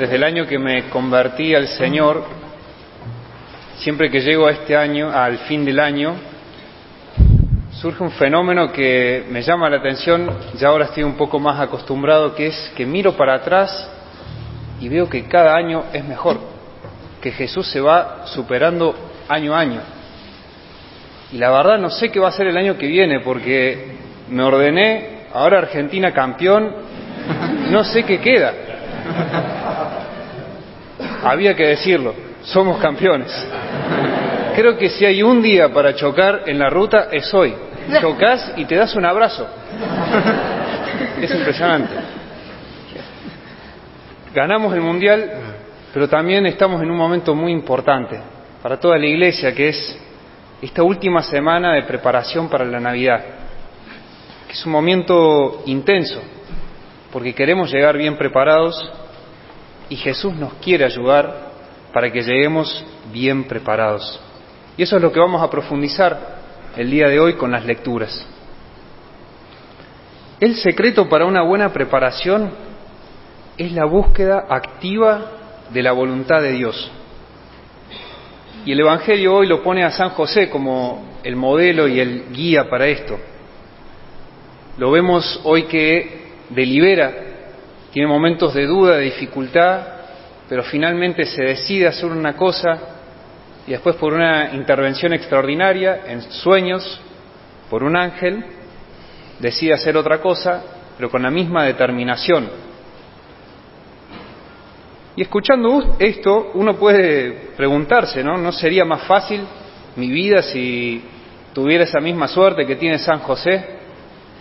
desde el año que me convertí al Señor, siempre que llego a este año, al fin del año, surge un fenómeno que me llama la atención, ya ahora estoy un poco más acostumbrado, que es que miro para atrás y veo que cada año es mejor, que Jesús se va superando año a año. Y la verdad no sé qué va a ser el año que viene, porque me ordené, ahora Argentina campeón, no sé qué queda. Había que decirlo, somos campeones. Creo que si hay un día para chocar en la ruta es hoy. Chocas y te das un abrazo. Es impresionante. Ganamos el mundial, pero también estamos en un momento muy importante para toda la iglesia, que es esta última semana de preparación para la Navidad, que es un momento intenso, porque queremos llegar bien preparados y Jesús nos quiere ayudar para que lleguemos bien preparados. Y eso es lo que vamos a profundizar el día de hoy con las lecturas. El secreto para una buena preparación es la búsqueda activa de la voluntad de Dios. Y el Evangelio hoy lo pone a San José como el modelo y el guía para esto. Lo vemos hoy que delibera, tiene momentos de duda, de dificultad, pero finalmente se decide hacer una cosa y después por una intervención extraordinaria en sueños, por un ángel, decide hacer otra cosa, pero con la misma determinación. Y escuchando esto, uno puede preguntarse, ¿no? ¿No sería más fácil mi vida si tuviera esa misma suerte que tiene San José?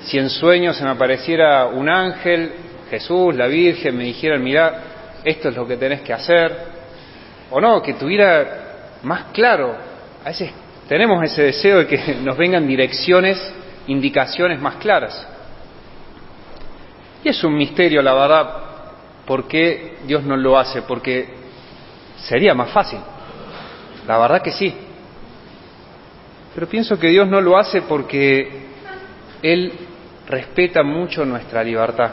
Si en sueños se me apareciera un ángel, Jesús, la Virgen, me dijeran, mira, esto es lo que tenés que hacer, o no, que tuviera más claro, a veces tenemos ese deseo de que nos vengan direcciones, indicaciones más claras. Y es un misterio, la verdad, por qué Dios no lo hace, porque sería más fácil. La verdad que sí. Pero pienso que Dios no lo hace porque Él respeta mucho nuestra libertad.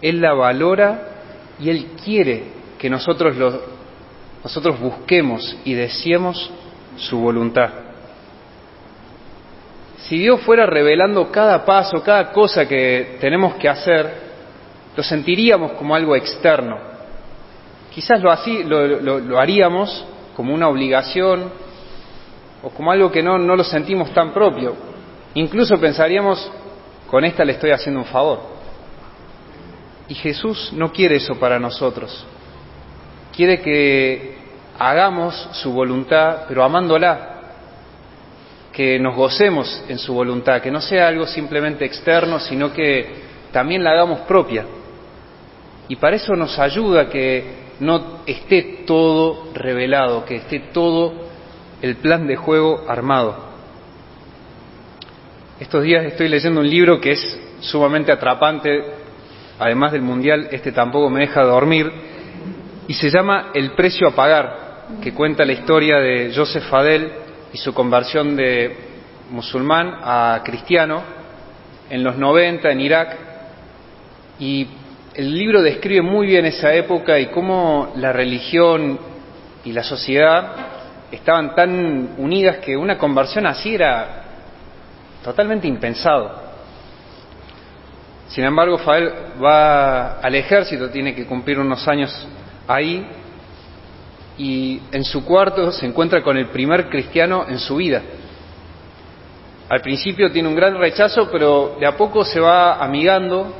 Él la valora y Él quiere que nosotros, lo, nosotros busquemos y deseemos su voluntad. Si Dios fuera revelando cada paso, cada cosa que tenemos que hacer, lo sentiríamos como algo externo. Quizás lo, así, lo, lo, lo haríamos como una obligación o como algo que no, no lo sentimos tan propio. Incluso pensaríamos, con esta le estoy haciendo un favor. Y Jesús no quiere eso para nosotros. Quiere que hagamos su voluntad, pero amándola, que nos gocemos en su voluntad, que no sea algo simplemente externo, sino que también la hagamos propia. Y para eso nos ayuda que no esté todo revelado, que esté todo el plan de juego armado. Estos días estoy leyendo un libro que es sumamente atrapante, además del Mundial, este tampoco me deja dormir, y se llama El precio a pagar, que cuenta la historia de Joseph Fadel y su conversión de musulmán a cristiano en los 90 en Irak. Y el libro describe muy bien esa época y cómo la religión y la sociedad estaban tan unidas que una conversión así era totalmente impensado. Sin embargo, Fael va al ejército, tiene que cumplir unos años ahí y en su cuarto se encuentra con el primer cristiano en su vida. Al principio tiene un gran rechazo, pero de a poco se va amigando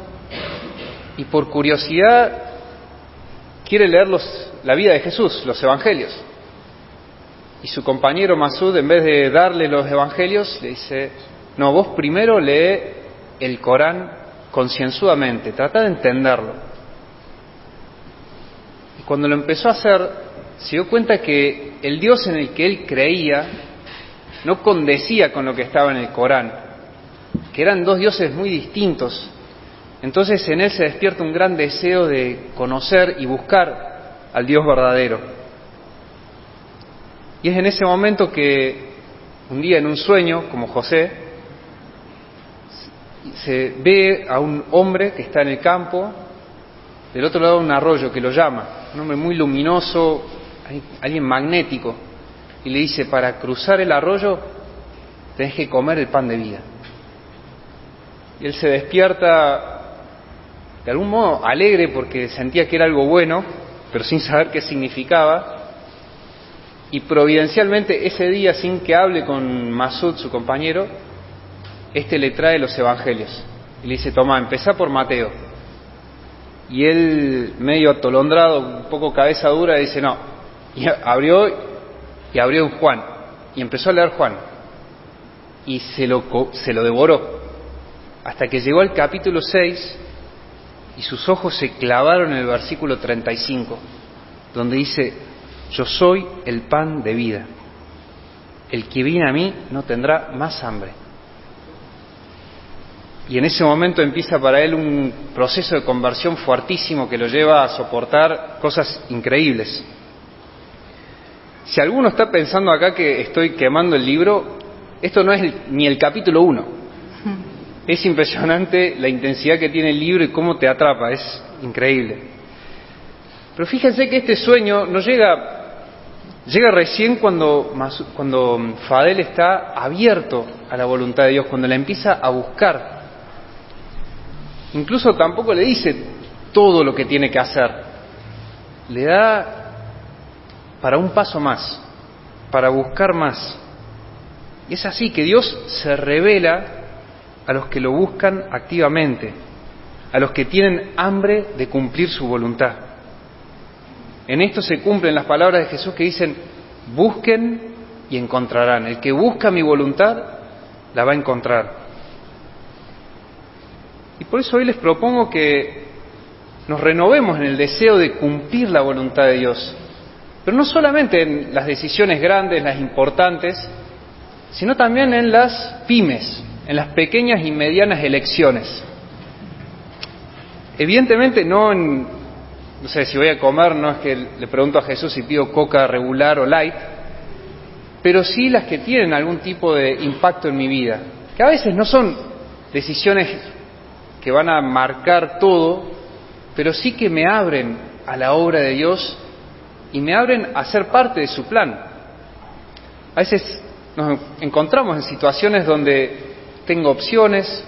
y por curiosidad quiere leer los, la vida de Jesús, los evangelios. Y su compañero Masud, en vez de darle los evangelios, le dice, no, vos primero lee el Corán concienzudamente, trata de entenderlo. Y cuando lo empezó a hacer, se dio cuenta que el Dios en el que él creía no condecía con lo que estaba en el Corán, que eran dos dioses muy distintos. Entonces en él se despierta un gran deseo de conocer y buscar al Dios verdadero. Y es en ese momento que un día en un sueño, como José, se ve a un hombre que está en el campo del otro lado un arroyo que lo llama, un hombre muy luminoso, alguien magnético, y le dice, para cruzar el arroyo tenés que comer el pan de vida. Y él se despierta de algún modo alegre porque sentía que era algo bueno, pero sin saber qué significaba. Y providencialmente ese día, sin que hable con Masud, su compañero, este le trae los evangelios. Y le dice, toma, empezá por Mateo. Y él, medio atolondrado, un poco cabeza dura, dice, no. Y abrió y abrió Juan. Y empezó a leer Juan. Y se lo, se lo devoró. Hasta que llegó al capítulo 6 y sus ojos se clavaron en el versículo 35, donde dice, yo soy el pan de vida. El que viene a mí no tendrá más hambre. Y en ese momento empieza para él un proceso de conversión fuertísimo que lo lleva a soportar cosas increíbles. Si alguno está pensando acá que estoy quemando el libro, esto no es ni el capítulo 1. Es impresionante la intensidad que tiene el libro y cómo te atrapa, es increíble. Pero fíjense que este sueño no llega Llega recién cuando, cuando Fadel está abierto a la voluntad de Dios, cuando la empieza a buscar. Incluso tampoco le dice todo lo que tiene que hacer. Le da para un paso más, para buscar más. Y es así que Dios se revela a los que lo buscan activamente, a los que tienen hambre de cumplir su voluntad. En esto se cumplen las palabras de Jesús que dicen, busquen y encontrarán. El que busca mi voluntad, la va a encontrar. Y por eso hoy les propongo que nos renovemos en el deseo de cumplir la voluntad de Dios, pero no solamente en las decisiones grandes, las importantes, sino también en las pymes, en las pequeñas y medianas elecciones. Evidentemente no en, no sé, si voy a comer, no es que le pregunto a Jesús si pido coca regular o light, pero sí las que tienen algún tipo de impacto en mi vida, que a veces no son decisiones que van a marcar todo, pero sí que me abren a la obra de Dios y me abren a ser parte de su plan. A veces nos encontramos en situaciones donde tengo opciones,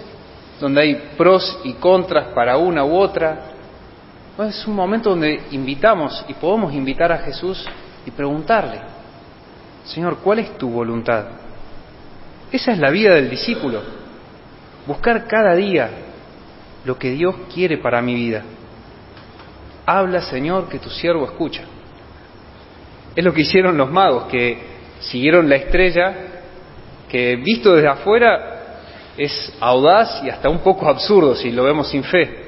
donde hay pros y contras para una u otra. es un momento donde invitamos y podemos invitar a Jesús y preguntarle, Señor, ¿cuál es tu voluntad? Esa es la vida del discípulo, buscar cada día lo que Dios quiere para mi vida. Habla, Señor, que tu siervo escucha. Es lo que hicieron los magos, que siguieron la estrella, que visto desde afuera es audaz y hasta un poco absurdo si lo vemos sin fe.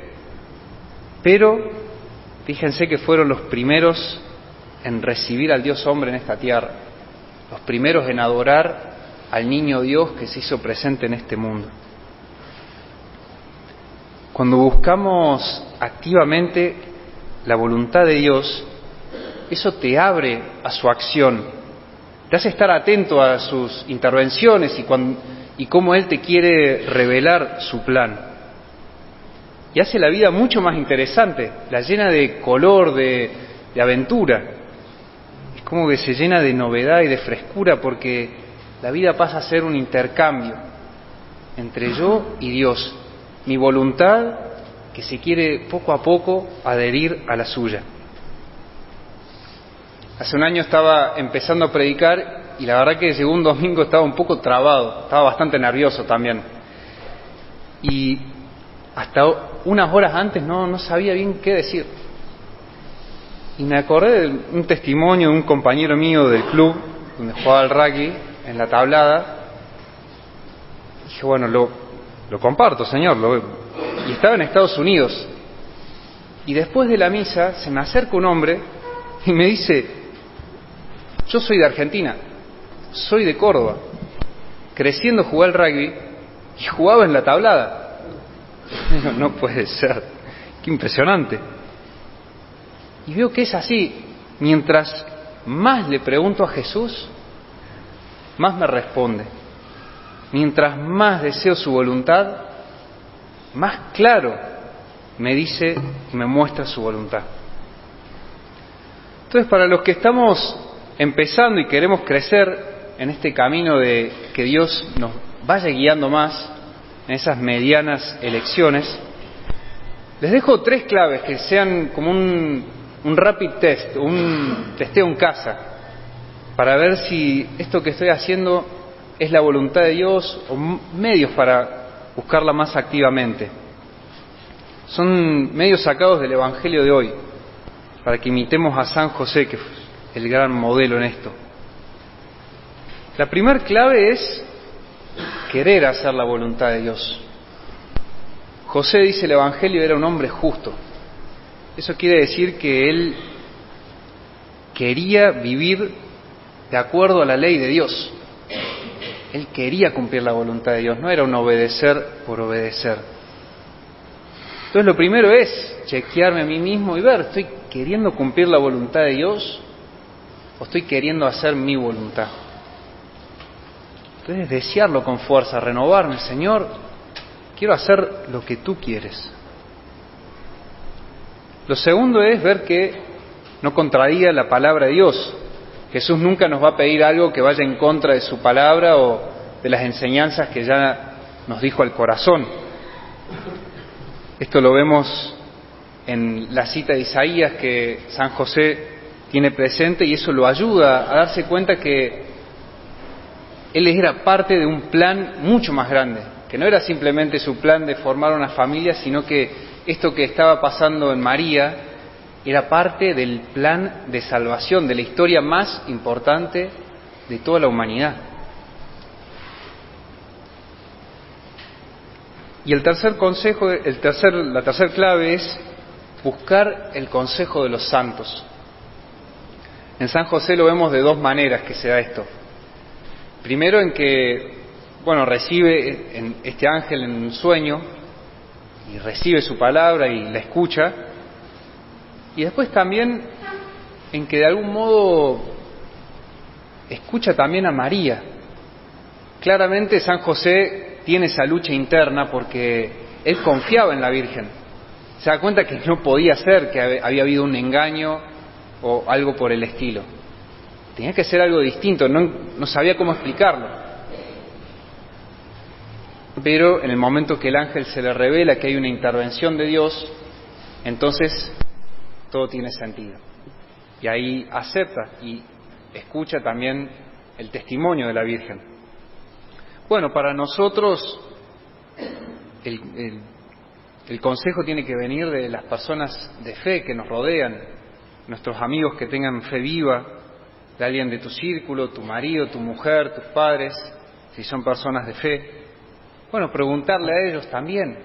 Pero fíjense que fueron los primeros en recibir al Dios hombre en esta tierra, los primeros en adorar al niño Dios que se hizo presente en este mundo. Cuando buscamos activamente la voluntad de Dios, eso te abre a su acción, te hace estar atento a sus intervenciones y, y cómo Él te quiere revelar su plan. Y hace la vida mucho más interesante, la llena de color, de aventura. Es como que se llena de novedad y de frescura porque la vida pasa a ser un intercambio entre yo y Dios mi voluntad que se quiere poco a poco adherir a la suya. Hace un año estaba empezando a predicar y la verdad que llegó un domingo estaba un poco trabado, estaba bastante nervioso también. Y hasta unas horas antes no, no sabía bien qué decir. Y me acordé de un testimonio de un compañero mío del club donde jugaba al rugby en la tablada. Dije, bueno, lo, lo comparto, Señor. Lo... Y estaba en Estados Unidos. Y después de la misa se me acerca un hombre y me dice, yo soy de Argentina, soy de Córdoba. Creciendo jugué al rugby y jugaba en la tablada. no puede ser. Qué impresionante. Y veo que es así. Mientras más le pregunto a Jesús, más me responde mientras más deseo su voluntad, más claro me dice y me muestra su voluntad. Entonces, para los que estamos empezando y queremos crecer en este camino de que Dios nos vaya guiando más en esas medianas elecciones, les dejo tres claves que sean como un, un rapid test, un testeo en casa, para ver si esto que estoy haciendo es la voluntad de Dios o medios para buscarla más activamente. Son medios sacados del Evangelio de hoy, para que imitemos a San José, que es el gran modelo en esto. La primera clave es querer hacer la voluntad de Dios. José, dice el Evangelio, era un hombre justo. Eso quiere decir que él quería vivir de acuerdo a la ley de Dios. Él quería cumplir la voluntad de Dios, no era un obedecer por obedecer. Entonces lo primero es chequearme a mí mismo y ver, ¿estoy queriendo cumplir la voluntad de Dios o estoy queriendo hacer mi voluntad? Entonces desearlo con fuerza, renovarme, Señor, quiero hacer lo que tú quieres. Lo segundo es ver que no contradiga la palabra de Dios. Jesús nunca nos va a pedir algo que vaya en contra de su palabra o de las enseñanzas que ya nos dijo al corazón. Esto lo vemos en la cita de Isaías que San José tiene presente y eso lo ayuda a darse cuenta que él era parte de un plan mucho más grande, que no era simplemente su plan de formar una familia, sino que esto que estaba pasando en María era parte del plan de salvación, de la historia más importante de toda la humanidad. Y el tercer consejo, el tercer, la tercera clave es buscar el consejo de los santos. En San José lo vemos de dos maneras que se da esto. Primero en que, bueno, recibe este ángel en un sueño y recibe su palabra y la escucha, y después también en que de algún modo escucha también a María. Claramente San José tiene esa lucha interna porque él confiaba en la Virgen. Se da cuenta que no podía ser, que había habido un engaño o algo por el estilo. Tenía que ser algo distinto, no, no sabía cómo explicarlo. Pero en el momento que el ángel se le revela que hay una intervención de Dios, entonces todo tiene sentido. Y ahí acepta y escucha también el testimonio de la Virgen. Bueno, para nosotros el, consejo tiene que venir de las personas de fe que nos rodean, nuestros amigos que tengan fe viva, de alguien de tu círculo, tu marido, tu mujer, tus padres, si son personas de fe. Bueno, preguntarle a ellos también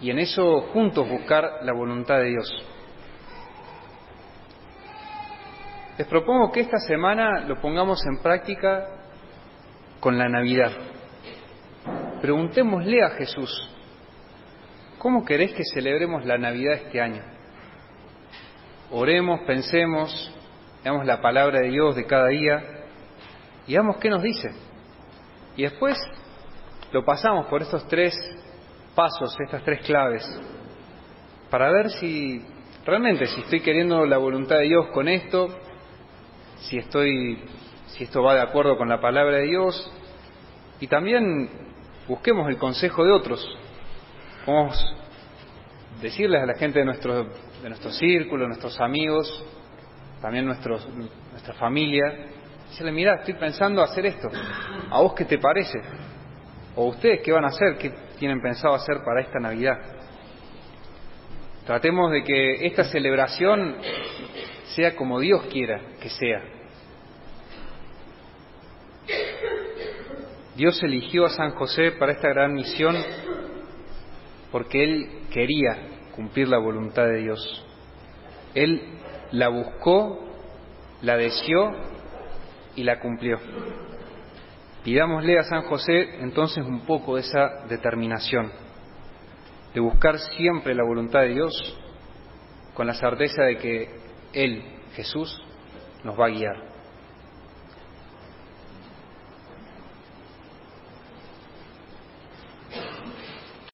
y en eso juntos buscar la voluntad de Dios. Les propongo que esta semana lo pongamos en práctica con la Navidad. Preguntémosle a Jesús, ¿cómo querés que celebremos la Navidad este año? Oremos, pensemos, veamos la palabra de Dios de cada día y veamos qué nos dice. Y después lo pasamos por estos tres pasos, estas tres claves, para ver si realmente si estoy queriendo la voluntad de Dios con esto, si estoy, si esto va de acuerdo con la palabra de Dios y también busquemos el consejo de otros. Podemos decirles a la gente de nuestro, de nuestro círculo, nuestros amigos, también nuestros, nuestra familia, decirle, mira, estoy pensando hacer esto, ¿a vos qué te parece? ¿O ustedes qué van a hacer? ¿Qué tienen pensado hacer para esta Navidad? Tratemos de que esta celebración sea como Dios quiera que sea. Dios eligió a San José para esta gran misión porque Él quería cumplir la voluntad de Dios. Él la buscó, la deseó y la cumplió. Pidámosle a San José entonces un poco de esa determinación, de buscar siempre la voluntad de Dios con la certeza de que él, Jesús, nos va a guiar.